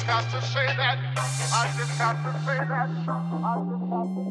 just have to say that. I just have to say that. I just have to say that.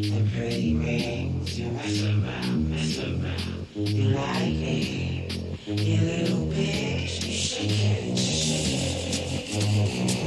The pretty rings, you mess around, mess around. You like it, you little bitch, you shake it, shake it.